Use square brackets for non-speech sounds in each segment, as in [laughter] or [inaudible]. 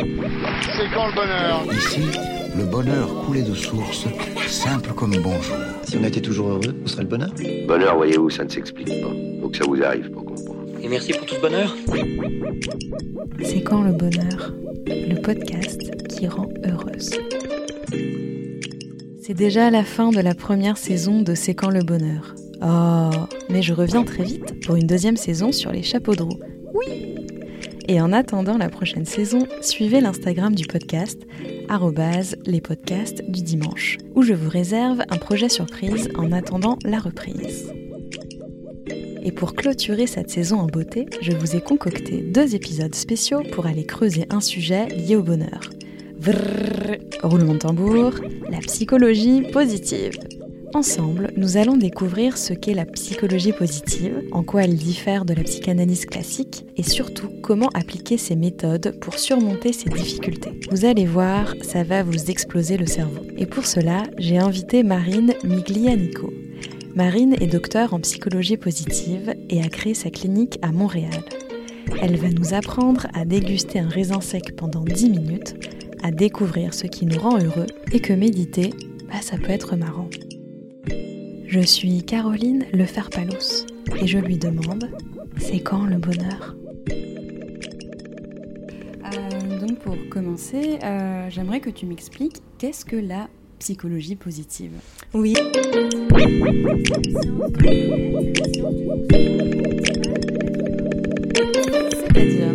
C'est quand le bonheur Ici, le bonheur coulait de source, simple comme bonjour. Si on était toujours heureux, où serait le bonheur Bonheur, voyez-vous, ça ne s'explique pas. Faut que ça vous arrive pour comprendre. Et merci pour tout ce bonheur. C'est quand le bonheur Le podcast qui rend heureuse. C'est déjà la fin de la première saison de C'est quand le bonheur. Oh, mais je reviens très vite pour une deuxième saison sur les chapeaux de roue. Oui Et en attendant la prochaine saison, suivez l'Instagram du podcast, les podcasts du dimanche, où je vous réserve un projet surprise en attendant la reprise. Et pour clôturer cette saison en beauté, je vous ai concocté deux épisodes spéciaux pour aller creuser un sujet lié au bonheur. Vrrr, roulement de tambour, la psychologie positive. Ensemble, nous allons découvrir ce qu'est la psychologie positive, en quoi elle diffère de la psychanalyse classique et surtout comment appliquer ces méthodes pour surmonter ces difficultés. Vous allez voir, ça va vous exploser le cerveau. Et pour cela, j'ai invité Marine Miglianico. Marine est docteur en psychologie positive et a créé sa clinique à Montréal. Elle va nous apprendre à déguster un raisin sec pendant 10 minutes, à découvrir ce qui nous rend heureux et que méditer, bah, ça peut être marrant. Je suis Caroline Leferpalos et je lui demande c'est quand le bonheur? Euh, Donc pour commencer, euh, j'aimerais que tu m'expliques qu'est-ce que la psychologie positive? Oui. C'est-à-dire?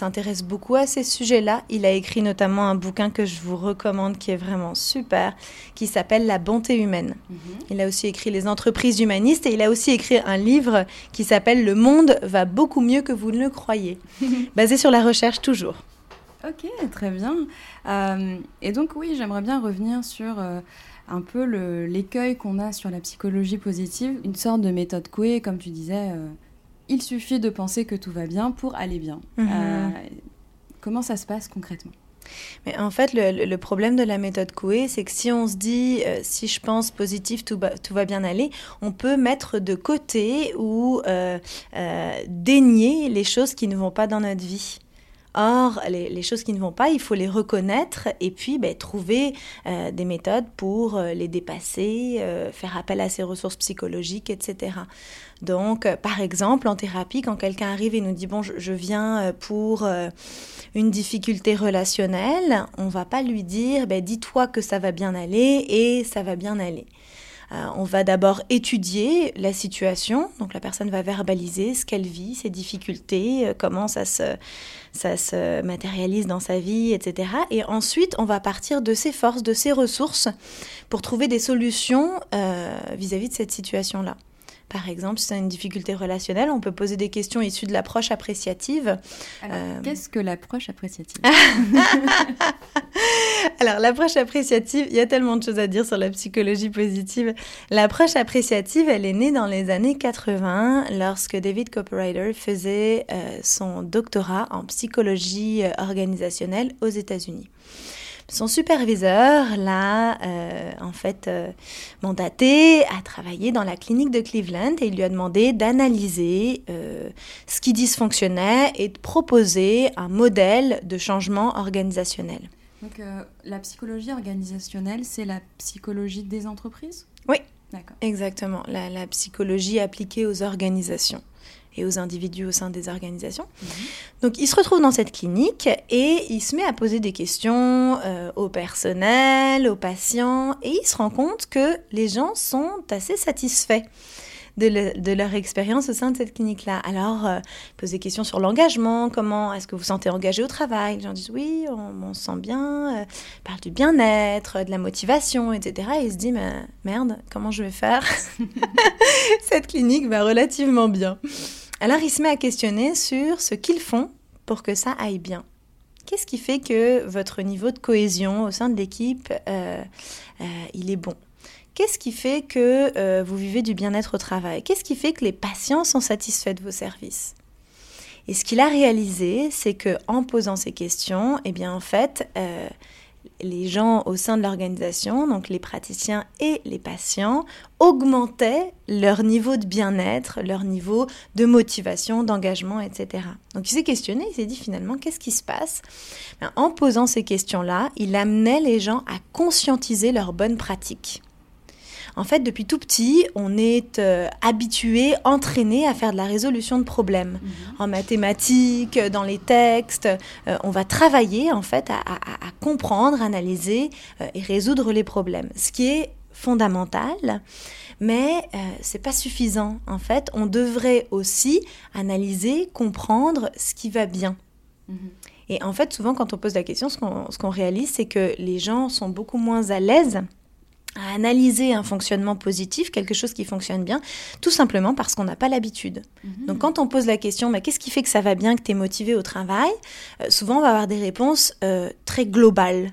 s'intéresse beaucoup à ces sujets-là. Il a écrit notamment un bouquin que je vous recommande qui est vraiment super, qui s'appelle La bonté humaine. Il a aussi écrit Les entreprises humanistes et il a aussi écrit un livre qui s'appelle Le monde va beaucoup mieux que vous ne le croyez, [laughs] basé sur la recherche toujours. Ok, très bien. Euh, et donc oui, j'aimerais bien revenir sur euh, un peu l'écueil qu'on a sur la psychologie positive, une sorte de méthode Coué, comme tu disais. euh, il suffit de penser que tout va bien pour aller bien. Mhm. Euh, comment ça se passe concrètement? Mais en fait, le, le- le problème de la méthode Coué, c'est que si on se dit, euh, si je pense positif, tout, va- tout va bien aller, on peut mettre de côté ou euh, euh, dénier les choses qui ne vont pas dans notre vie. Or, les, choses qui ne vont pas, il faut les reconnaître et puis ben, trouver euh, des méthodes pour euh, les dépasser, euh, faire appel à ses ressources psychologiques, etc. Donc, par exemple, en thérapie, quand quelqu'un arrive et nous dit bon, je, viens pour une difficulté relationnelle, on va pas lui dire ben, dis-toi que ça va bien aller et ça va bien aller. Euh, on va d'abord étudier la situation, donc la personne va verbaliser ce qu'elle vit, ses difficultés, euh, comment ça se, ça se matérialise dans sa vie, etc. Et ensuite, on va partir de ses forces, de ses ressources, pour trouver des solutions euh, vis-à-vis de cette situation-là. Par exemple, si c'est une difficulté relationnelle, on peut poser des questions issues de l'approche appréciative. Euh, qu'est-ce que l'approche appréciative? [laughs] Alors, l'approche appréciative, il y a tellement de choses à dire sur la psychologie positive. L'approche appréciative, elle est née dans les années 80 lorsque David Copperrider faisait euh, son doctorat en psychologie euh, organisationnelle aux États-Unis. Son superviseur l'a euh, en fait euh, mandaté à travailler dans la clinique de Cleveland et il lui a demandé d'analyser euh, ce qui dysfonctionnait et de proposer un modèle de changement organisationnel. Donc, la psychologie organisationnelle, c'est la psychologie des entreprises? Oui. D'accord. Exactement, la, la psychologie appliquée aux organisations et aux individus au sein des organisations. Donc il se retrouve dans cette clinique et il se met à poser des questions euh, au personnel, aux patients, et il se rend compte que les gens sont assez satisfaits de, leur expérience au sein de cette clinique-là. Alors, euh, poser des questions sur l'engagement, comment est-ce que vous vous sentez engagé au travail Les gens disent oui, on, se sent bien, euh, parle du bien-être, de la motivation, etc. Et ils se disent, mais merde, comment je vais faire [laughs] [laughs] Cette clinique va relativement bien. Alors, il se met à questionner sur ce qu'ils font pour que ça aille bien. Qu'est-ce qui fait que votre niveau de cohésion au sein de l'équipe, euh, euh, il est bon? Qu'est-ce qui fait que euh, vous vivez du bien-être au travail? Qu'est-ce qui fait que les patients sont satisfaits de vos services? Et ce qu'il a réalisé, c'est que en posant ces questions, eh bien en fait, les gens au sein de l'organisation, donc les praticiens et les patients, augmentaient leur niveau de bien-être, leur niveau de motivation, d'engagement, etc. Donc il s'est questionné, il s'est dit finalement qu'est-ce qui se passe? Ben, En posant ces questions-là, il amenait les gens à conscientiser leurs bonnes pratiques. En fait, depuis tout petit, on est euh, habitué, entraîné à faire de la résolution de problèmes. Mhm. En mathématiques, dans les textes, euh, on va travailler en fait à, comprendre, analyser euh, et résoudre les problèmes. Ce qui est fondamental, mais c'est pas suffisant. En fait, on devrait aussi analyser, comprendre ce qui va bien. Mhm. Et en fait, souvent, quand on pose la question, ce qu'on réalise, c'est que les gens sont beaucoup moins à l'aise à analyser un fonctionnement positif, quelque chose qui fonctionne bien, tout simplement parce qu'on n'a pas l'habitude. Mhm. Donc quand on pose la question, mais qu'est-ce qui fait que ça va bien, que tu es motivé au travail euh, Souvent on va avoir des réponses euh, très globales.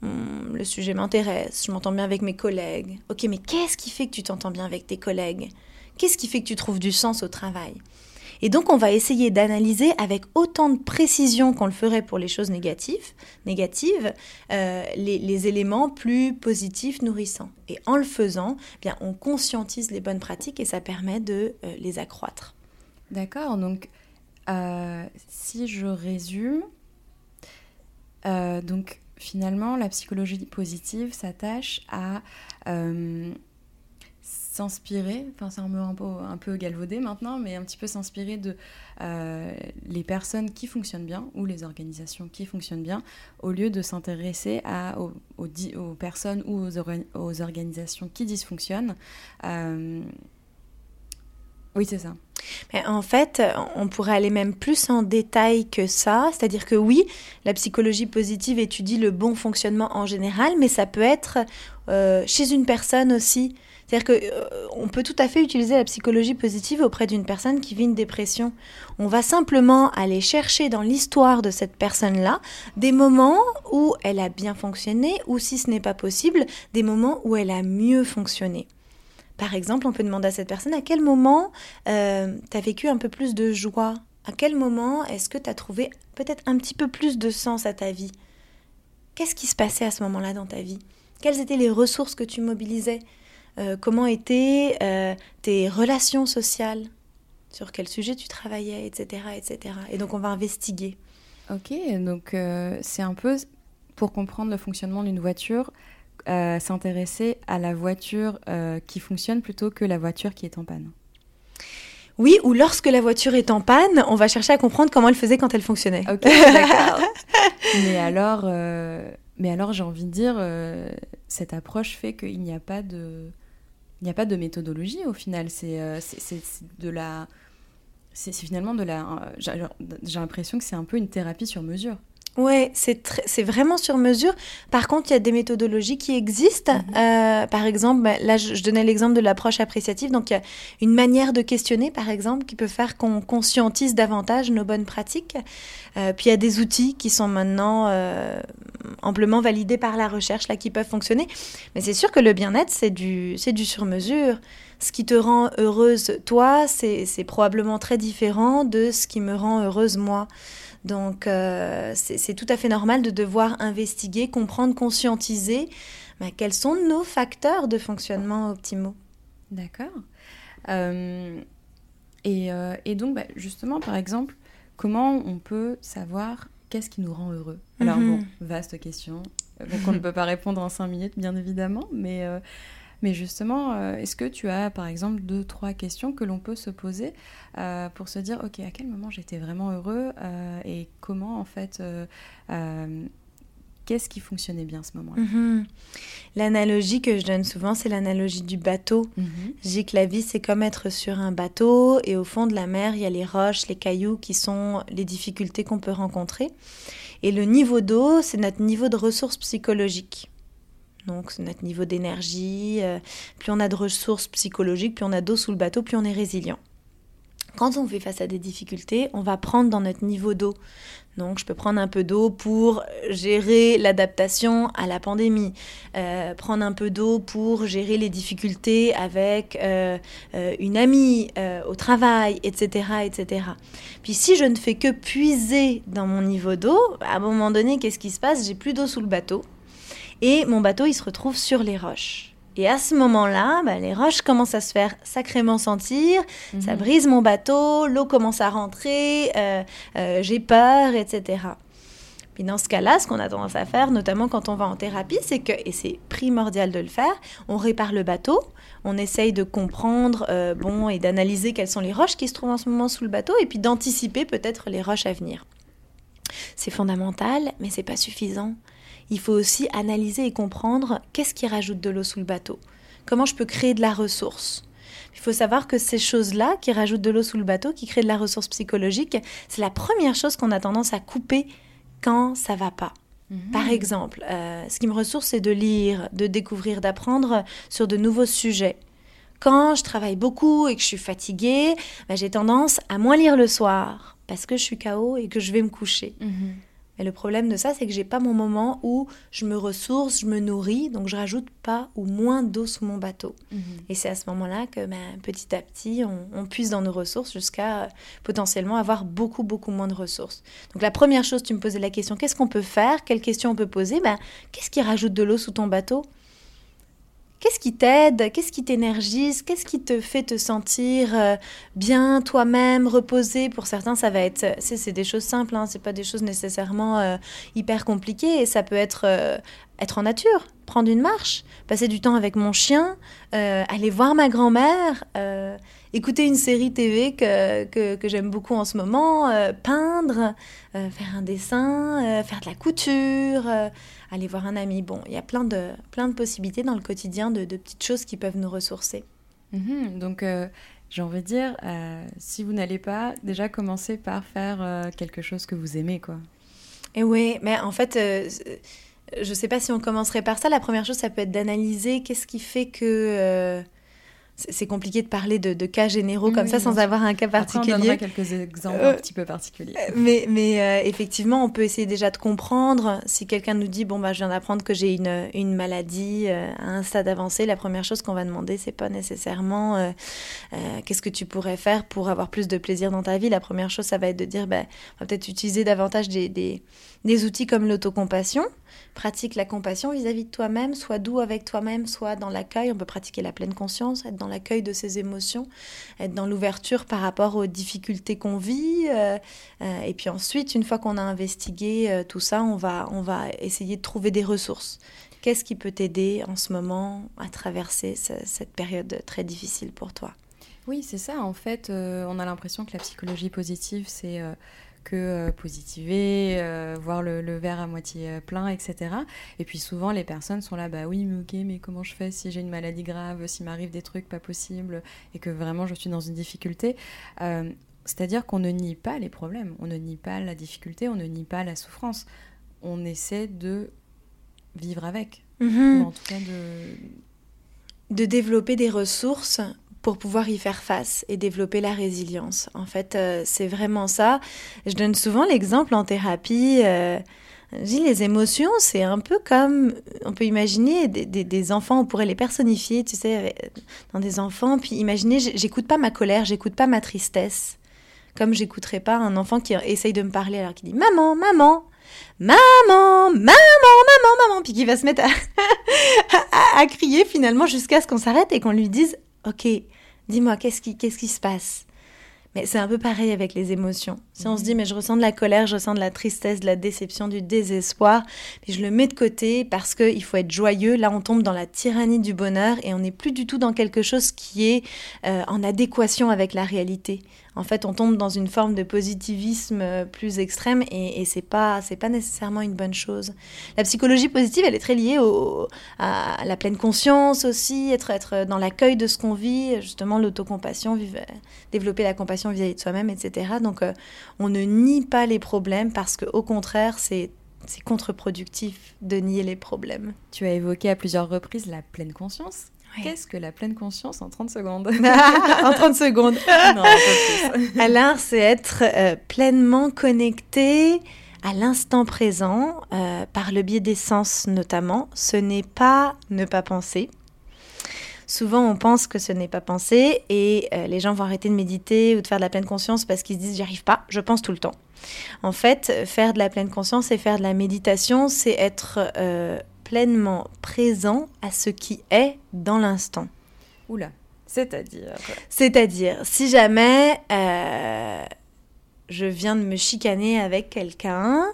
Hmm, le sujet m'intéresse, je m'entends bien avec mes collègues. Ok, mais qu'est-ce qui fait que tu t'entends bien avec tes collègues? Qu'est-ce qui fait que tu trouves du sens au travail? Et donc, on va essayer d'analyser avec autant de précision qu'on le ferait pour les choses négatives, négatives euh, les, éléments plus positifs, nourrissants. Et en le faisant, eh bien, on conscientise les bonnes pratiques et ça permet de euh, les accroître. D'accord. Donc, euh, si je résume, donc finalement, la psychologie positive s'attache à s'inspirer, enfin c'est un peu, un peu galvaudé maintenant, mais un petit peu s'inspirer de euh, les personnes qui fonctionnent bien ou les organisations qui fonctionnent bien, au lieu de s'intéresser aux, personnes ou aux, organisations qui dysfonctionnent. Euh, oui, c'est ça. En fait, on pourrait aller même plus en détail que ça. C'est-à-dire que oui, la psychologie positive étudie le bon fonctionnement en général, mais ça peut être euh, chez une personne aussi. C'est-à-dire qu'on euh, peut tout à fait utiliser la psychologie positive auprès d'une personne qui vit une dépression. On va simplement aller chercher dans l'histoire de cette personne-là des moments où elle a bien fonctionné ou si ce n'est pas possible, des moments où elle a mieux fonctionné. Par exemple, on peut demander à cette personne à quel moment euh, tu as vécu un peu plus de joie? À quel moment est-ce que tu as trouvé peut-être un petit peu plus de sens à ta vie? Qu'est-ce qui se passait à ce moment-là dans ta vie? Quelles étaient les ressources que tu mobilisais? Euh, comment étaient euh, tes relations sociales, sur quel sujet tu travaillais, etc., etc. Et donc on va investiguer. Ok, donc euh, c'est un peu pour comprendre le fonctionnement d'une voiture, s'intéresser à la voiture qui fonctionne plutôt que la voiture qui est en panne. Oui, ou lorsque la voiture est en panne, on va chercher à comprendre comment elle faisait quand elle fonctionnait. Ok, [laughs] d'accord. mais alors, mais alors j'ai envie de dire, cette approche fait qu'il n'y a pas de il n'y a pas de méthodologie au final. C'est euh, de la. C'est finalement de la. J'ai l'impression que c'est un peu une thérapie sur mesure. Ouais, c'est vraiment sur mesure. Par contre, il y a des méthodologies qui existent. Mhm. Euh, par exemple, bah, là, je, donnais l'exemple de l'approche appréciative. Donc, il y a une manière de questionner, par exemple, qui peut faire qu'on conscientise davantage nos bonnes pratiques. Euh, puis, il y a des outils qui sont maintenant euh, amplement validés par la recherche, là, qui peuvent fonctionner. Mais c'est sûr que le bien-être, c'est du, du sur-mesure. Ce qui te rend heureuse, toi, c'est probablement très différent de ce qui me rend heureuse, moi. Donc euh, c'est tout à fait normal de devoir investiguer, comprendre, conscientiser quels sont nos facteurs de fonctionnement optimaux. D'accord. Euh, euh, et, donc bah, justement, par exemple, comment on peut savoir qu'est-ce qui nous rend heureux? Alors mhm. bon, vaste question, donc on ne peut pas répondre en cinq minutes, bien évidemment, mais mais justement, euh, est-ce que tu as, par exemple, deux, trois questions que l'on peut se poser euh, pour se dire, OK, à quel moment j'étais vraiment heureux euh, et comment, en fait, qu'est-ce qui fonctionnait bien à ce moment-là? Mhm. L'analogie que je donne souvent, c'est l'analogie du bateau. Mhm. Je dis que la vie, c'est comme être sur un bateau et au fond de la mer, il y a les roches, les cailloux qui sont les difficultés qu'on peut rencontrer. Et le niveau d'eau, c'est notre niveau de ressources psychologiques. Donc, notre niveau d'énergie. euh, plus on a de ressources psychologiques, plus on a d'eau sous le bateau, plus on est résilient. Quand on fait face à des difficultés, on va prendre dans notre niveau d'eau. Donc, je peux prendre un peu d'eau pour gérer l'adaptation à la pandémie, euh, prendre un peu d'eau pour gérer les difficultés avec euh, une amie au travail, etc., etc. Puis, si je ne fais que puiser dans mon niveau d'eau, à un moment donné, qu'est-ce qui se passe? J'ai plus d'eau sous le bateau et mon bateau, il se retrouve sur les roches. Et à ce moment-là, bah, les roches commencent à se faire sacrément sentir, ça Mhm. brise mon bateau, l'eau commence à rentrer, euh, euh, j'ai peur, etc. Puis dans ce cas-là, ce qu'on a tendance à faire, notamment quand on va en thérapie, c'est que, et c'est primordial de le faire, on répare le bateau, on essaye de comprendre, euh, bon, et d'analyser quelles sont les roches qui se trouvent en ce moment sous le bateau, et puis d'anticiper peut-être les roches à venir. C'est fondamental, mais c'est pas suffisant. Il faut aussi analyser et comprendre qu'est-ce qui rajoute de l'eau sous le bateau. Comment je peux créer de la ressource? Il faut savoir que ces choses-là qui rajoutent de l'eau sous le bateau, qui créent de la ressource psychologique, c'est la première chose qu'on a tendance à couper quand ça va pas. Mhm. Par exemple, euh, ce qui me ressource, c'est de lire, de découvrir, d'apprendre sur de nouveaux sujets. Quand je travaille beaucoup et que je suis fatiguée, bah, j'ai tendance à moins lire le soir parce que je suis KO et que je vais me coucher. Mhm. Mais le problème de ça, c'est que j'ai pas mon moment où je me ressource, je me nourris, donc je rajoute pas ou moins d'eau sous mon bateau. Mhm. Et c'est à ce moment-là que ben, petit à petit, on, on puise dans nos ressources jusqu'à euh, potentiellement avoir beaucoup, beaucoup moins de ressources. Donc la première chose, tu me posais la question, qu'est-ce qu'on peut faire? Quelles questions on peut poser? Ben, Qu'est-ce qui rajoute de l'eau sous ton bateau? Qu'est-ce qui t'aide? Qu'est-ce qui t'énergise? Qu'est-ce qui te fait te sentir euh, bien toi-même, reposé? Pour certains, ça va être, c'est, des choses simples, hein, c'est pas des choses nécessairement euh, hyper compliquées. Et ça peut être euh, être en nature, prendre une marche, passer du temps avec mon chien, aller voir ma grand-mère, écouter une série TV que, que, que j'aime beaucoup en ce moment, euh, peindre, euh, faire un dessin, euh, faire de la couture, aller voir un ami. Bon, il y a plein de, plein de possibilités dans le quotidien de, de petites choses qui peuvent nous ressourcer. Mhm. Donc, j'ai envie de dire, si vous n'allez pas, déjà commencez par faire quelque chose que vous aimez, quoi. Et oui, mais en fait, je sais pas si on commencerait par ça. La première chose, ça peut être d'analyser qu'est-ce qui fait que. euh, c'est compliqué de parler de, de cas généraux comme oui, ça sans avoir un cas Après, on particulier. donnera quelques exemples Euh, un petit peu particuliers. Mais, mais euh, effectivement, on peut essayer déjà de comprendre. Si quelqu'un nous dit, bon, bah, je viens d'apprendre que j'ai une, une maladie euh, à un stade avancé, la première chose qu'on va demander, c'est pas nécessairement euh, euh, qu'est-ce que tu pourrais faire pour avoir plus de plaisir dans ta vie. La première chose, ça va être de dire, bah, on va peut-être utiliser davantage des, des, des outils comme l'autocompassion. Pratique la compassion vis-à-vis de toi-même, sois doux avec toi-même, sois dans l'accueil. On peut pratiquer la pleine conscience, être dans l'accueil de ses émotions, être dans l'ouverture par rapport aux difficultés qu'on vit. euh, euh, et puis ensuite, une fois qu'on a investigué euh, tout ça, on va, on va essayer de trouver des ressources. Qu'est-ce qui peut t'aider en ce moment à traverser ce- cette période très difficile pour toi? Oui, c'est ça. En fait, on a l'impression que la psychologie positive, c'est que euh, positiver, euh, voir le, le verre à moitié euh, plein, etc. Et puis souvent, les personnes sont là, bah oui, mais ok, mais comment je fais si j'ai une maladie grave, s'il m'arrive des trucs pas possibles et que vraiment je suis dans une difficulté C'est-à-dire qu'on ne nie pas les problèmes, on ne nie pas la difficulté, on ne nie pas la souffrance. On essaie de vivre avec, ou en tout cas de... de développer des ressources pour pouvoir y faire face et développer la résilience. En fait, euh, c'est vraiment ça. Je donne souvent l'exemple en thérapie. euh, les émotions, c'est un peu comme, on peut imaginer des, enfants, on pourrait les personnifier, tu sais, dans des enfants. Puis imaginez, j'- j'écoute pas ma colère, j'écoute pas ma tristesse. Comme j'écouterais pas un enfant qui essaye de me parler alors qu'il dit maman, maman, maman, maman, maman, maman, puis qui va se mettre à [laughs] crier finalement jusqu'à ce qu'on s'arrête et qu'on lui dise Ok, dis-moi, qu'est-ce qui, qu'est-ce qui se passe? Mais c'est un peu pareil avec les émotions. Si on se dit Mais je ressens de la colère, je ressens de la tristesse, de la déception, du désespoir, puis je le mets de côté parce qu'il faut être joyeux, là on tombe dans la tyrannie du bonheur et on n'est plus du tout dans quelque chose qui est euh, en adéquation avec la réalité. En fait, on tombe dans une forme de positivisme euh, plus extrême et, et c'est pas, pas nécessairement une bonne chose. La psychologie positive, elle est très liée au, à la pleine conscience aussi, être, être dans l'accueil de ce qu'on vit, justement l'autocompassion, développer la compassion vis-à-vis de soi-même, etc. Donc, euh, on ne nie pas les problèmes parce que, au contraire, c'est c'est contre-productif de nier les problèmes. Tu as évoqué à plusieurs reprises la pleine conscience. Qu'est-ce que la pleine conscience en 30 secondes [laughs] En 30 secondes [laughs] Non, plus. [laughs] Alors, c'est être euh, pleinement connecté à l'instant présent, euh, par le biais des sens notamment. Ce n'est pas ne pas penser. Souvent, on pense que ce n'est pas penser et euh, les gens vont arrêter de méditer ou de faire de la pleine conscience parce qu'ils se disent j'y arrive pas, je pense tout le temps. En fait, faire de la pleine conscience et faire de la méditation, c'est être pleinement présent à ce qui est dans l'instant. Oula, c'est-à-dire C'est-à-dire, si jamais euh, je viens de me chicaner avec quelqu'un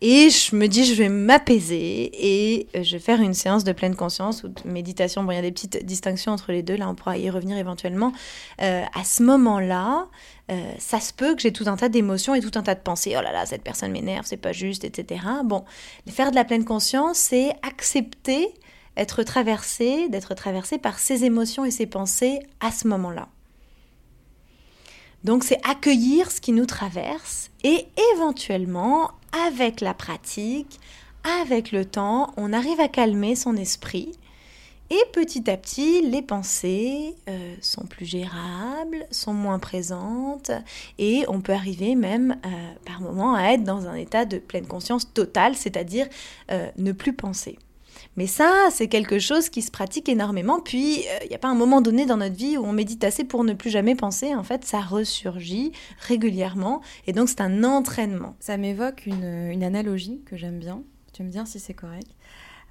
et je me dis je vais m'apaiser et je vais faire une séance de pleine conscience ou de méditation. Bon, il y a des petites distinctions entre les deux, là on pourra y revenir éventuellement. Euh, à ce moment-là, euh, ça se peut que j'ai tout un tas d'émotions et tout un tas de pensées. Oh là là, cette personne m'énerve, c'est pas juste, etc. Bon, faire de la pleine conscience, c'est accepter être traversé, d'être traversé par ces émotions et ces pensées à ce moment-là. Donc c'est accueillir ce qui nous traverse et éventuellement, avec la pratique, avec le temps, on arrive à calmer son esprit et petit à petit, les pensées euh, sont plus gérables, sont moins présentes, et on peut arriver même euh, par moments à être dans un état de pleine conscience totale, c'est-à-dire euh, ne plus penser. Mais ça, c'est quelque chose qui se pratique énormément. Puis, il n'y a pas un moment donné dans notre vie où on médite assez pour ne plus jamais penser. En fait, ça ressurgit régulièrement. Et donc, c'est un entraînement. Ça m'évoque une, analogie que j'aime bien. Tu me dire si c'est correct.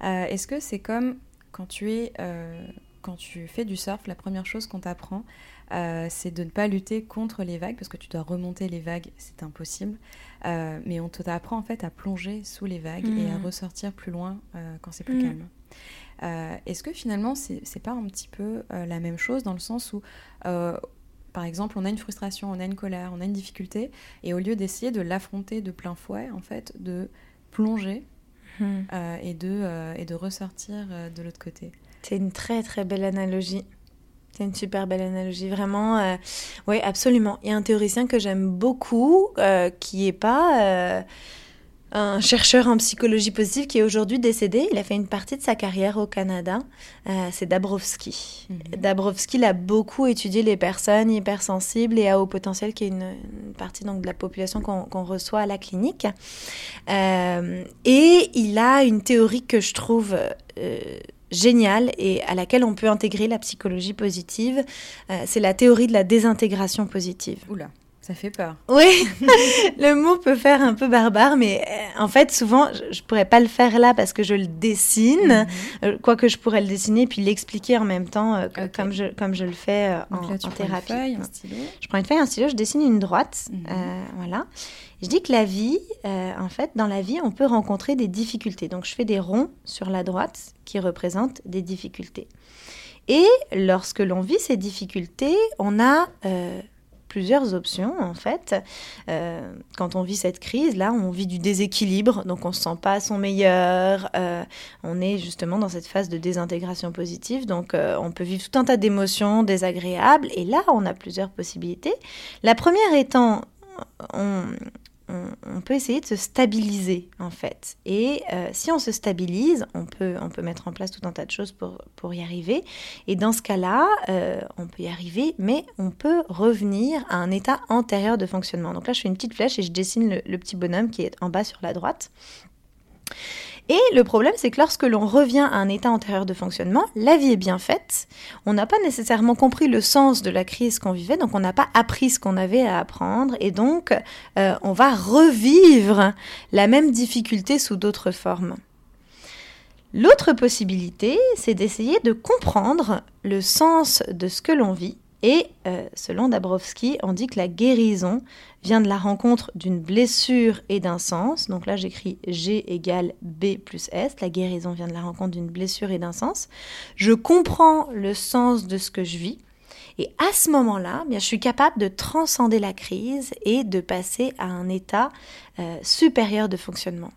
Est-ce que c'est comme quand tu es euh, quand tu fais du surf, la première chose qu'on t'apprend, euh, c'est de ne pas lutter contre les vagues, parce que tu dois remonter les vagues, c'est impossible. Euh, mais on t'apprend en fait à plonger sous les vagues et à mmh. ressortir plus loin quand c'est plus mmh. calme. Est-ce que finalement, c'est pas un petit peu la même chose dans le sens où, par exemple, on a une frustration, on a une colère, on a une difficulté, et au lieu d'essayer de l'affronter de plein fouet, en fait, de plonger. Euh, et, de, euh, et de ressortir euh, de l'autre côté? C'est une très très belle analogie. C'est une super belle analogie, vraiment. oui, absolument. Il y a un théoricien que j'aime beaucoup, qui est pas un chercheur en psychologie positive qui est aujourd'hui décédé. Il a fait une partie de sa carrière au Canada. Euh, c'est Dabrowski. Mhm. Dabrowski a beaucoup étudié les personnes hypersensibles et à haut potentiel, qui est une, partie donc, de la population qu'on reçoit à la clinique. Euh, et il a une théorie que je trouve euh, géniale et à laquelle on peut intégrer la psychologie positive. c'est la théorie de la désintégration positive. Oula. Ça fait peur. Oui, [laughs] le mot peut faire un peu barbare, mais euh, en fait, souvent, je, ne pourrais pas le faire là parce que je le dessine, mhm. euh, quoique je pourrais le dessiner puis l'expliquer en même temps, euh, comme, je, comme je le fais en, là, tu thérapie. Une feuille, un stylo. Je prends une feuille, un stylo, je dessine une droite, mhm. voilà. Je dis que la vie, en fait, dans la vie, on peut rencontrer des difficultés. Donc, je fais des ronds sur la droite qui représentent des difficultés. Et lorsque l'on vit ces difficultés, on a plusieurs options en fait. Euh, quand on vit cette crise, là, on vit du déséquilibre, donc on se sent pas à son meilleur. Euh, on est justement dans cette phase de désintégration positive, donc euh, on peut vivre tout un tas d'émotions désagréables. Et là, on a plusieurs possibilités. La première étant, on, on, peut essayer de se stabiliser en fait. Et euh, si on se stabilise, on peut, on peut mettre en place tout un tas de choses pour, pour y arriver. Et dans ce cas-là, euh, on peut y arriver, mais on peut revenir à un état antérieur de fonctionnement. Donc là, je fais une petite flèche et je dessine le petit bonhomme qui est en bas sur la droite. Et le problème, c'est que lorsque l'on revient à un état antérieur de fonctionnement, la vie est bien faite. On n'a pas nécessairement compris le sens de la crise qu'on vivait, donc on n'a pas appris ce qu'on avait à apprendre, et donc euh, on va revivre la même difficulté sous d'autres formes. L'autre possibilité, c'est d'essayer de comprendre le sens de ce que l'on vit et euh, selon Dabrowski, on dit que la guérison vient de la rencontre d'une blessure et d'un sens. Donc là, j'écris G égale B plus S. La guérison vient de la rencontre d'une blessure et d'un sens. Je comprends le sens de ce que je vis. Et à ce moment-là, bien, je suis capable de transcender la crise et de passer à un état euh, supérieur de fonctionnement.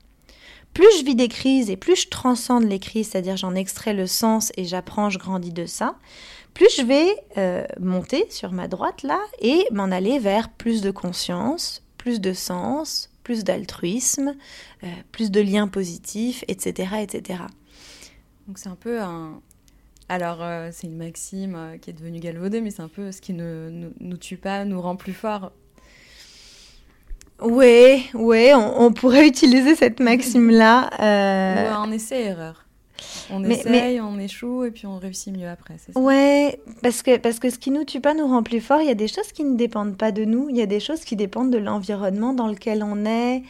Plus je vis des crises et plus je transcende les crises, c'est-à-dire j'en extrais le sens et j'apprends, je grandis de ça, plus je vais euh, monter sur ma droite là et m'en aller vers plus de conscience, plus de sens, plus d'altruisme, euh, plus de liens positifs, etc., etc. Donc c'est un peu un, alors, euh, c'est une maxime qui est devenue galvaudée, mais c'est un peu ce qui ne nous, tue pas, nous rend plus forts. Oui, oui, on, pourrait [laughs] utiliser cette maxime-là. Ou un essai-erreur. On essaye, on échoue et puis on réussit mieux après. Ça? Ouais, parce que, parce que ce qui nous tue pas nous rend plus fort. Il y a des choses qui ne dépendent pas de nous. Il y a des choses qui dépendent de l'environnement dans lequel on est,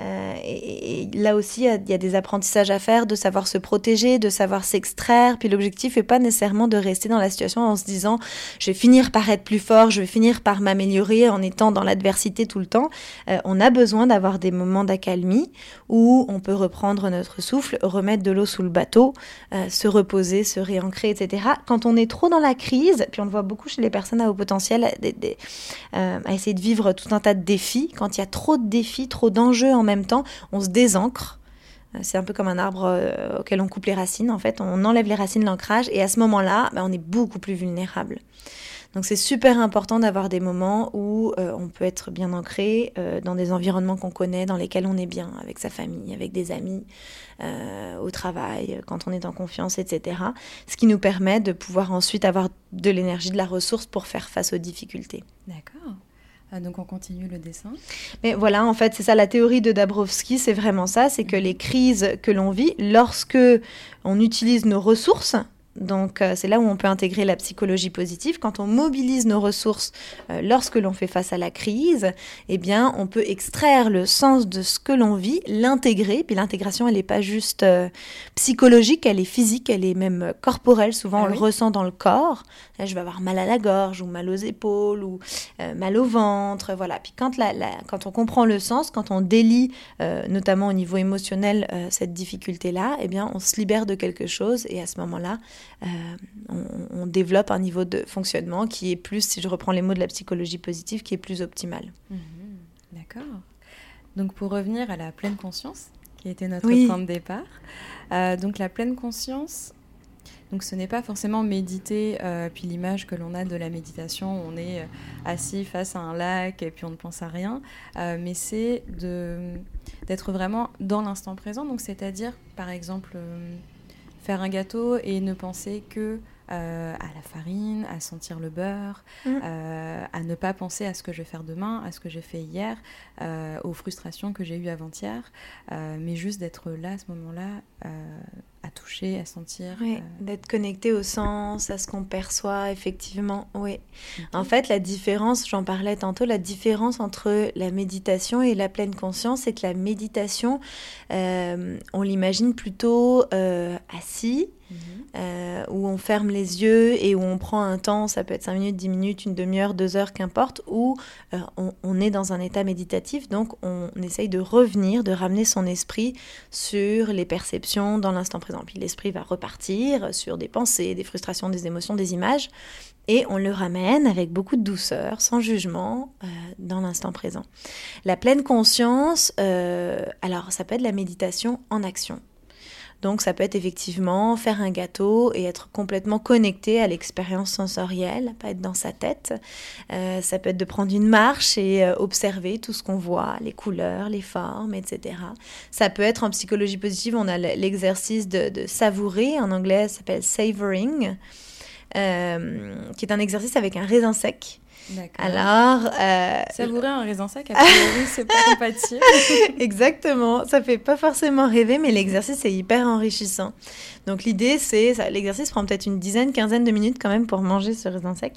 euh, et, là aussi, il y, a des apprentissages à faire, de savoir se protéger, de savoir s'extraire. Puis l'objectif n'est pas nécessairement de rester dans la situation en se disant je vais finir par être plus fort, je vais finir par m'améliorer en étant dans l'adversité tout le temps. Euh, on a besoin d'avoir des moments d'accalmie où on peut reprendre notre souffle, remettre de l'eau sous le bateau, euh, se reposer, se réancrer, etc. Quand on est trop dans la crise, puis on le voit beaucoup chez les personnes à haut potentiel, à essayer de vivre tout un tas de défis, quand il y a trop de défis, trop d'enjeux en même temps, on se désancre. Euh, c'est un peu comme un arbre euh, auquel on coupe les racines. En fait, on enlève les racines l'ancrage et à ce moment-là, ben, on est beaucoup plus vulnérable. Donc c'est super important d'avoir des moments où euh, on peut être bien ancré dans des environnements qu'on connaît, dans lesquels on est bien, avec sa famille, avec des amis, au travail, quand on est en confiance, etc. Ce qui nous permet de pouvoir ensuite avoir de l'énergie, de la ressource pour faire face aux difficultés. D'accord. Ah, donc on continue le dessin. Mais voilà, en fait, c'est ça la théorie de Dabrowski, c'est vraiment ça, c'est que les crises que l'on vit, lorsque on utilise nos ressources, donc euh, c'est là où on peut intégrer la psychologie positive. Quand on mobilise nos ressources euh, lorsque l'on fait face à la crise, eh bien on peut extraire le sens de ce que l'on vit, l'intégrer. Puis l'intégration, elle n'est pas juste euh, psychologique, elle est physique, elle est même corporelle. Souvent on ah le ressent dans le corps. Là, je vais avoir mal à la gorge ou mal aux épaules ou mal au ventre. Voilà. Puis quand, la, quand on comprend le sens, quand on délie notamment au niveau émotionnel cette difficulté-là, eh bien on se libère de quelque chose et à ce moment-là, euh, on, développe un niveau de fonctionnement qui est plus, si je reprends les mots de la psychologie positive, qui est plus optimal. Mhm. D'accord. Donc pour revenir à la pleine conscience, qui était notre point de départ, euh, donc la pleine conscience, donc ce n'est pas forcément méditer, euh, puis l'image que l'on a de la méditation, on est assis face à un lac et puis on ne pense à rien, mais c'est d'être vraiment dans l'instant présent, donc c'est-à-dire par exemple faire un gâteau et ne penser que euh, à la farine, à sentir le beurre, mm. euh, à ne pas penser à ce que je vais faire demain, à ce que j'ai fait hier, euh, aux frustrations que j'ai eues avant-hier, mais juste d'être là à ce moment-là, à toucher, à sentir. d'être connecté au sens, à ce qu'on perçoit, effectivement. Oui. En fait, la différence, j'en parlais tantôt, la différence entre la méditation et la pleine conscience, c'est que la méditation, on l'imagine plutôt assis Mhm. Euh, où on ferme les yeux et où on prend un temps, ça peut être 5 minutes, 10 minutes, une demi-heure, deux heures, qu'importe, où euh, on, est dans un état méditatif, donc on, essaye de revenir, de ramener son esprit sur les perceptions dans l'instant présent. L'esprit va repartir sur des pensées, des frustrations, des émotions, des images, et on le ramène avec beaucoup de douceur, sans jugement, euh, dans l'instant présent. La pleine conscience, alors ça peut être la méditation en action. Donc ça peut être effectivement faire un gâteau et être complètement connecté à l'expérience sensorielle, pas être dans sa tête. Euh, ça peut être de prendre une marche et euh, observer tout ce qu'on voit, les couleurs, les formes, etc. Ça peut être en psychologie positive, on a l'exercice de, savourer, en anglais ça s'appelle savoring, euh, qui est un exercice avec un raisin sec. Alors. Euh, Savourer un raisin sec, [laughs] c'est pas compatible. Exactement. Ça fait pas forcément rêver, mais l'exercice est hyper enrichissant. Donc l'idée, c'est. L'exercice prend peut-être une dizaine, quinzaine de minutes quand même pour manger ce raisin sec.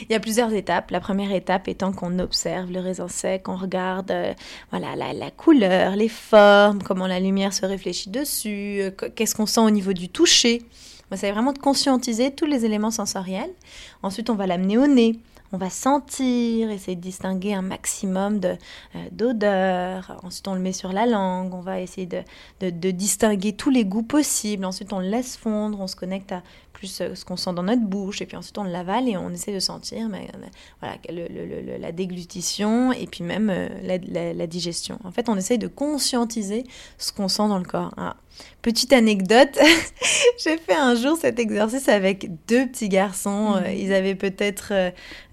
Il y a plusieurs étapes. La première étape étant qu'on observe le raisin sec, on regarde euh, voilà, la, la, couleur, les formes, comment la lumière se réfléchit dessus, euh, qu'est-ce qu'on sent au niveau du toucher. C'est vraiment de conscientiser tous les éléments sensoriels. Ensuite, on va l'amener au nez. on va sentir, essayer de distinguer un maximum euh, d'odeurs. Ensuite, on le met sur la langue. On va essayer de, de, de, distinguer tous les goûts possibles. Ensuite, on le laisse fondre. On se connecte à plus euh, ce qu'on sent dans notre bouche. Et puis ensuite, on l'avale et on essaie de sentir mais, euh, voilà, le, le, la déglutition et puis même la, la, la, digestion. En fait, on essaye de conscientiser ce qu'on sent dans le corps. Ah. Petite anecdote, [laughs] j'ai fait un jour cet exercice avec deux petits garçons. Mmh. Ils avaient peut-être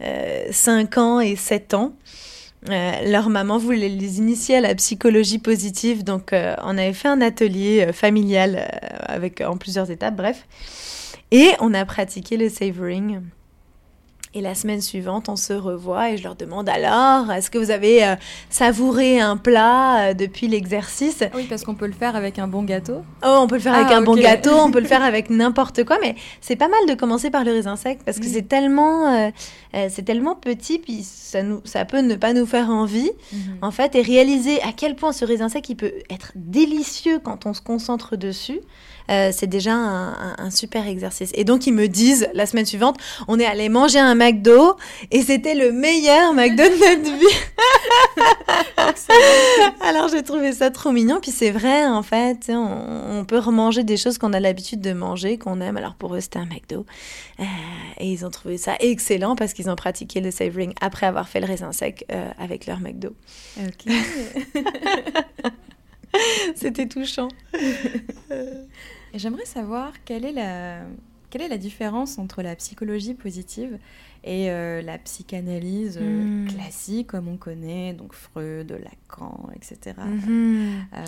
euh, 5 ans et 7 ans. Euh, leur maman voulait les initier à la psychologie positive, donc euh, on avait fait un atelier euh, familial euh, avec en plusieurs étapes, bref, et on a pratiqué le savoring. Et la semaine suivante, on se revoit et je leur demande alors, est-ce que vous avez euh, savouré un plat euh, depuis l'exercice? Oui, parce qu'on peut le faire avec un bon gâteau. Oh, on peut le faire ah, avec un okay. bon gâteau, on peut le faire [laughs] avec n'importe quoi, mais c'est pas mal de commencer par le raisin sec parce que mmh. c'est tellement, euh, c'est tellement petit, puis ça, nous, ça peut ne pas nous faire envie, mmh. en fait, et réaliser à quel point ce raisin sec, il peut être délicieux quand on se concentre dessus. Euh, c'est déjà un, un, un, super exercice. Et donc, ils me disent, la semaine suivante, on est allé manger un McDo et c'était le meilleur McDo de notre vie. Alors, j'ai trouvé ça trop mignon. Puis c'est vrai, en fait, on, on peut remanger des choses qu'on a l'habitude de manger, qu'on aime. Alors, pour eux, c'était un McDo. Euh, et ils ont trouvé ça excellent parce qu'ils ont pratiqué le savoring après avoir fait le raisin sec euh, avec leur McDo. Ok. [laughs] C'était touchant. [laughs] Et j'aimerais savoir quelle est, la, quelle est la différence entre la psychologie positive et euh, la psychanalyse euh, mmh. classique comme on connaît, donc Freud, Lacan, etc. Mmh. Euh...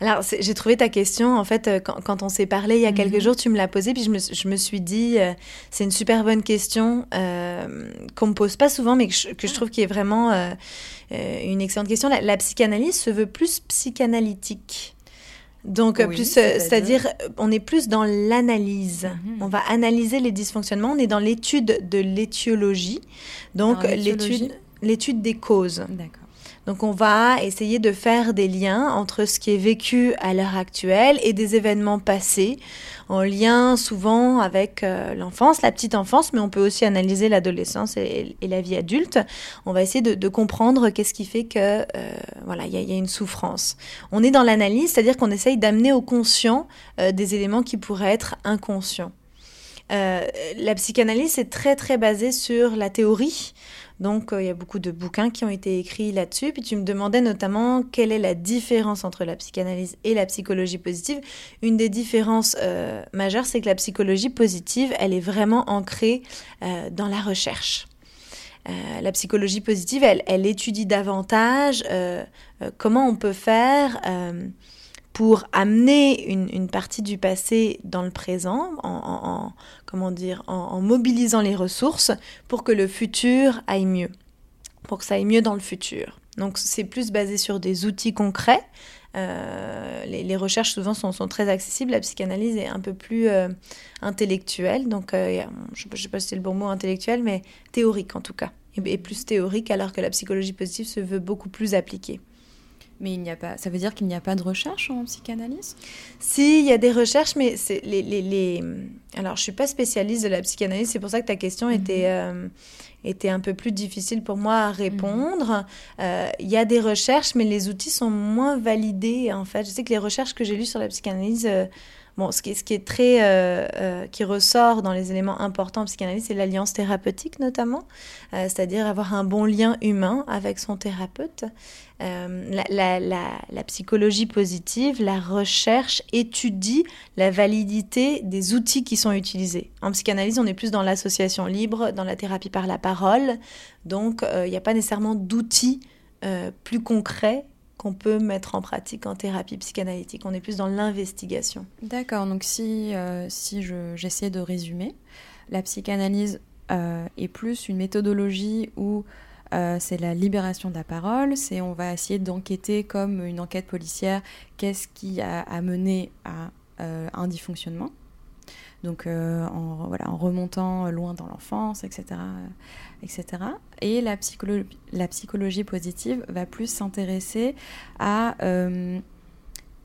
Alors, j'ai trouvé ta question, en fait, quand, quand on s'est parlé il y a quelques mmh. jours, tu me l'as posée, puis je me, je me suis dit, euh, c'est une super bonne question euh, qu'on me pose pas souvent, mais que je, que je trouve qui est vraiment euh, une excellente question. La, la, psychanalyse se veut plus psychanalytique. Donc, oui, plus, c'est-à-dire, on est plus dans l'analyse. Mmh. On va analyser les dysfonctionnements. On est dans l'étude de l'étiologie. Donc, l'étude, l'étude des causes. D'accord. Donc on va essayer de faire des liens entre ce qui est vécu à l'heure actuelle et des événements passés, en lien souvent avec euh, l'enfance, la petite enfance, mais on peut aussi analyser l'adolescence et, la vie adulte. On va essayer de, comprendre qu'est-ce qui fait que euh, voilà il y, a une souffrance. On est dans l'analyse, c'est-à-dire qu'on essaye d'amener au conscient euh, des éléments qui pourraient être inconscients. La psychanalyse est très très basée sur la théorie. Donc, il euh, y a beaucoup de bouquins qui ont été écrits là-dessus. Puis tu me demandais notamment quelle est la différence entre la psychanalyse et la psychologie positive. Une des différences euh, majeures, c'est que la psychologie positive, elle est vraiment ancrée euh, dans la recherche. La psychologie positive, elle, elle étudie davantage comment on peut faire pour amener une, partie du passé dans le présent, en, en, en comment dire, en, mobilisant les ressources pour que le futur aille mieux, pour que ça aille mieux dans le futur. Donc c'est plus basé sur des outils concrets. Euh, les, recherches souvent sont, sont, très accessibles. La psychanalyse est un peu plus euh, intellectuelle, donc euh, je ne sais pas si c'est le bon mot intellectuel, mais théorique en tout cas, et, et plus théorique, alors que la psychologie positive se veut beaucoup plus appliquée. Mais il n'y a pas, ça veut dire qu'il n'y a pas de recherche en psychanalyse? Si, il y a des recherches, mais c'est les, les, les, Alors, je suis pas spécialiste de la psychanalyse, c'est pour ça que ta question -hmm. était, euh, était un peu plus difficile pour moi à répondre. -hmm. euh, il y a des recherches, mais les outils sont moins validés, en fait. Je sais que les recherches que j'ai lues sur la psychanalyse... Euh, Bon, ce qui, est très, euh, euh, qui ressort dans les éléments importants en psychanalyse, c'est l'alliance thérapeutique notamment, euh, c'est-à-dire avoir un bon lien humain avec son thérapeute. La, psychologie positive, la recherche étudie la validité des outils qui sont utilisés. En psychanalyse, on est plus dans l'association libre, dans la thérapie par la parole, donc il n'y a pas nécessairement d'outils plus concrets qu'on peut mettre en pratique en thérapie psychanalytique. On est plus dans l'investigation. D'accord, donc si, euh, si j'essaie de résumer, la psychanalyse euh, est plus une méthodologie où euh, c'est la libération de la parole, c'est on va essayer d'enquêter comme une enquête policière, qu'est-ce qui a amené à euh, un dysfonctionnement. Donc euh, en, remontant loin dans l'enfance, etc., etc. Et la psychologie positive va plus s'intéresser à euh,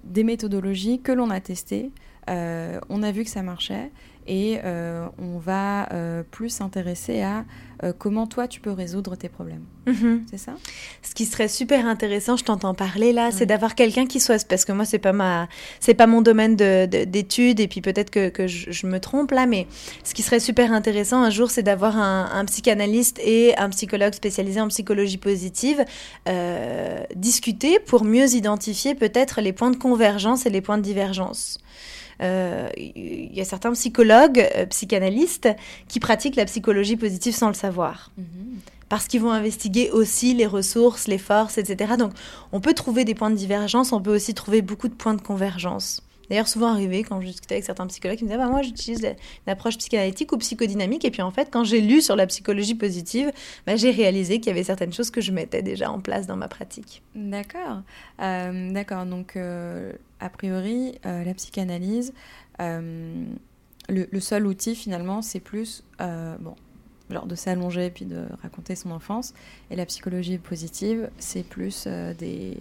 des méthodologies que l'on a testées on a vu que ça marchait et on va plus s'intéresser à comment toi tu peux résoudre tes problèmes. Mhm. C'est ça? Ce qui serait super intéressant, je t'entends parler là, c'est d'avoir quelqu'un qui soit parce que moi c'est pas ma c'est pas mon domaine d'études et puis peut-être que, que je, me trompe là, mais ce qui serait super intéressant un jour, c'est d'avoir un, psychanalyste et un psychologue spécialisé en psychologie positive euh, discuter pour mieux identifier peut-être les points de convergence et les points de divergence. Euh, il y a certains psychologues, euh, psychanalystes, qui pratiquent la psychologie positive sans le savoir. Mhm. Parce qu'ils vont investiguer aussi les ressources, les forces, etc. Donc, on peut trouver des points de divergence, on peut aussi trouver beaucoup de points de convergence d'ailleurs souvent arrivé quand je discutais avec certains psychologues qui me disaient bah, moi j'utilise une approche psychanalytique ou psychodynamique. Et puis en fait quand j'ai lu sur la psychologie positive bah, j'ai réalisé qu'il y avait certaines choses que je mettais déjà en place dans ma pratique. D'accord, euh, d'accord. Donc euh, a priori euh, la psychanalyse le, le, seul outil finalement c'est plus bon genre de s'allonger puis de raconter son enfance. Et la psychologie positive c'est plus des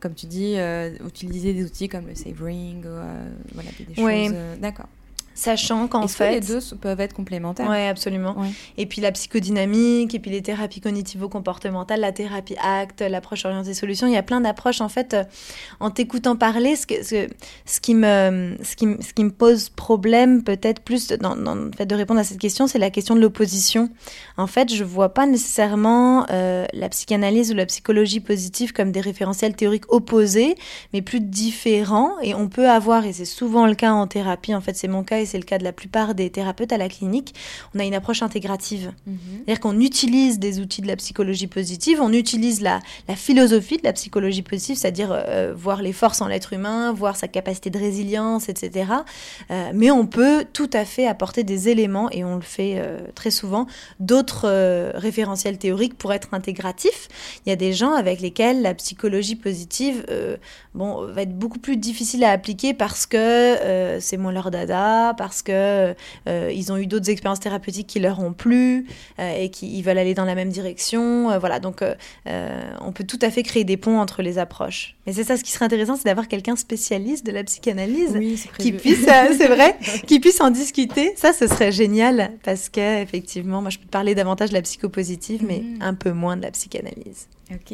comme tu dis, euh, utiliser des outils comme le savoring, euh, voilà, des, choses. Euh, d'accord. Sachant qu'en fait. les deux peuvent être complémentaires? Oui, absolument. Et puis la psychodynamique, et puis les thérapies cognitivo-comportementales, la thérapie ACT, l'approche orientée solution. Il y a plein d'approches. En fait, euh, en t'écoutant parler, ce, ce, ce, qui me, ce, qui, ce qui me pose problème, peut-être plus dans, dans, le fait de répondre à cette question, c'est la question de l'opposition. En fait, je ne vois pas nécessairement euh, la psychanalyse ou la psychologie positive comme des référentiels théoriques opposés, mais plus différents. Et on peut avoir, et c'est souvent le cas en thérapie, en fait, c'est mon cas c'est le cas de la plupart des thérapeutes à la clinique, on a une approche intégrative. Mhm. C'est-à-dire qu'on utilise des outils de la psychologie positive, on utilise la, philosophie de la psychologie positive, c'est-à-dire euh, voir les forces en l'être humain, voir sa capacité de résilience, etc. Euh, mais on peut tout à fait apporter des éléments, et on le fait euh, très souvent, d'autres référentiels théoriques pour être intégratifs. Il y a des gens avec lesquels la psychologie positive bon, va être beaucoup plus difficile à appliquer parce que c'est moins leur dada, parce que euh, ils ont eu d'autres expériences thérapeutiques qui leur ont plu euh, et qui veulent aller dans la même direction. Euh, voilà, donc on peut tout à fait créer des ponts entre les approches. Mais c'est ça, ce qui serait intéressant, c'est d'avoir quelqu'un spécialiste de la psychanalyse qui puisse, c'est vrai, [laughs] qui puisse en discuter. Ça, ce serait génial parce que effectivement, moi, je peux parler davantage de la psychopositive, mais mm. un peu moins de la psychanalyse. Ok.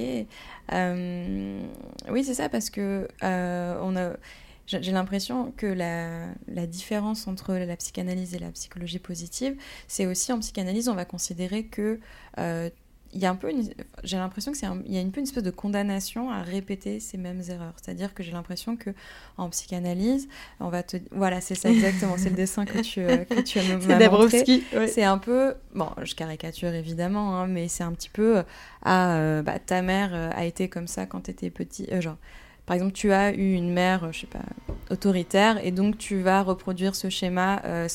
oui, c'est ça, parce que on a j'ai l'impression que la, la, différence entre la psychanalyse et la psychologie positive, c'est aussi en psychanalyse, on va considérer que euh, il y a un peu j'ai l'impression que c'est il y a une peu une espèce de condamnation à répéter ces mêmes erreurs. C'est à dire que j'ai l'impression que en psychanalyse on va te voilà c'est ça exactement c'est le dessin que tu euh, que tu as [laughs] montré. C'est un peu bon je caricature évidemment hein, mais c'est un petit peu à ah, euh, bah, ta mère a été comme ça quand tu étais petit genre par exemple, tu as eu une mère, je sais pas, autoritaire, et donc tu vas reproduire ce schéma euh,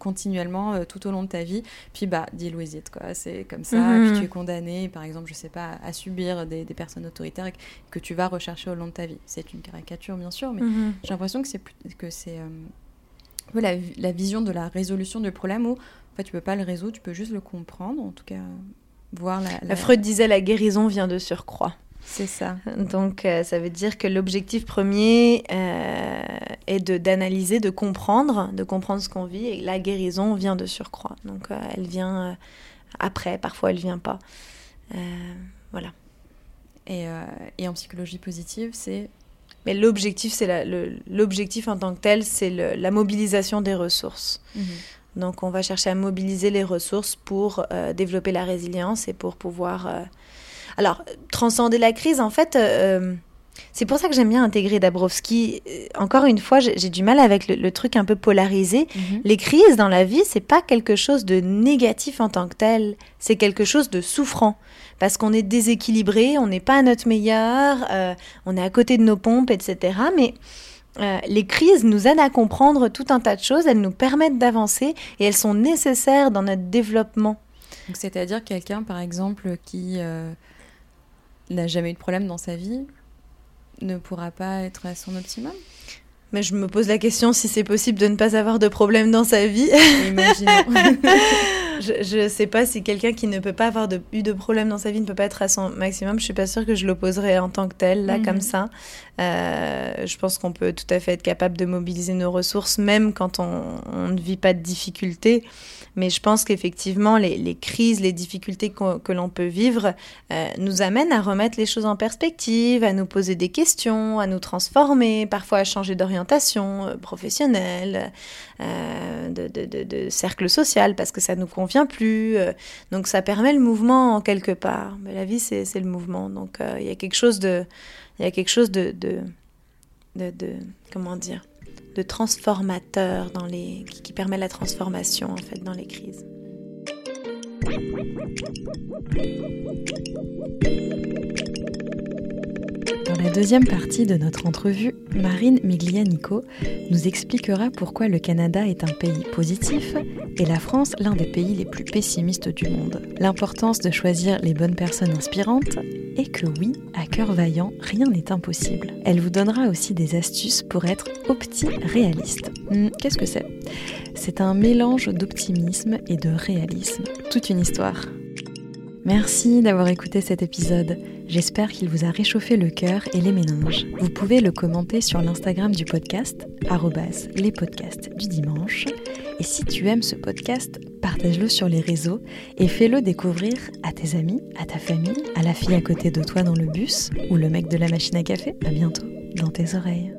continuellement euh, tout au long de ta vie. Puis, bah, dis with quoi. C'est comme ça. Puis tu es mhm. condamné, par exemple, je sais pas, à subir des, personnes autoritaires que tu vas rechercher au long de ta vie. C'est une caricature, bien sûr, mais mhm. j'ai l'impression que c'est que c'est euh, la, la, vision de la résolution du problème où en fait, tu peux pas le résoudre, tu peux juste le comprendre, en tout cas voir la... la... Freud disait la guérison vient de surcroît. C'est ça. Donc, euh, ça veut dire que l'objectif premier euh, est de, d'analyser, de comprendre, de comprendre ce qu'on vit. Et la guérison vient de surcroît. Donc, euh, elle vient après, parfois elle vient pas. voilà. Et, et, en psychologie positive, c'est? Mais l'objectif, c'est l'objectif en tant que tel, c'est la mobilisation des ressources. Mhm. Donc, on va chercher à mobiliser les ressources pour développer la résilience et pour pouvoir alors, transcender la crise, en fait, euh, euh, c'est pour ça que j'aime bien intégrer Dabrowski. Euh, encore une fois, j'ai du mal avec le, truc un peu polarisé. Mhm. Les crises dans la vie, c'est pas quelque chose de négatif en tant que tel, c'est quelque chose de souffrant. Parce qu'on est déséquilibré, on n'est pas à notre meilleur, on est à côté de nos pompes, etc. Mais les crises nous aident à comprendre tout un tas de choses, elles nous permettent d'avancer et elles sont nécessaires dans notre développement. C'est-à-dire quelqu'un, par exemple, qui n'a jamais eu de problème dans sa vie ne pourra pas être à son optimum mais je me pose la question si c'est possible de ne pas avoir de problème dans sa vie. Imaginons. [laughs] je ne sais pas si quelqu'un qui ne peut pas avoir de, eu de problème dans sa vie ne peut pas être à son maximum. Je suis pas sûre que je l'opposerais en tant que tel, là, comme mhm. ça. Euh, je pense qu'on peut tout à fait être capable de mobiliser nos ressources, même quand on, on ne vit pas de difficultés. Mais je pense qu'effectivement, les, les, crises, les difficultés que l'on peut vivre euh, nous amènent à remettre les choses en perspective, à nous poser des questions, à nous transformer, parfois à changer d'orientation euh, professionnelle, euh, de, de, de, de, cercle social, parce que ça ne nous convient plus. Euh. donc ça permet le mouvement en quelque part. Mais la vie, c'est le mouvement. Donc euh, il y a quelque chose de... Il y a quelque chose de, de, de, de comment dire de transformateur dans les, qui, permet la transformation en fait dans les crises. Dans la deuxième partie de notre entrevue, Marine Miglianico nous expliquera pourquoi le Canada est un pays positif et la France l'un des pays les plus pessimistes du monde. L'importance de choisir les bonnes personnes inspirantes et que oui, à cœur vaillant, rien n'est impossible. Elle vous donnera aussi des astuces pour être opti-réaliste. Hmm, qu'est-ce que c'est? C'est un mélange d'optimisme et de réalisme. Toute une histoire. Merci d'avoir écouté cet épisode. J'espère qu'il vous a réchauffé le cœur et les méninges. Vous pouvez le commenter sur l'Instagram du podcast, les podcasts du dimanche. Et si tu aimes ce podcast, partage-le sur les réseaux et fais-le découvrir à tes amis, à ta famille, à la fille à côté de toi dans le bus ou le mec de la machine à café. À bientôt dans tes oreilles.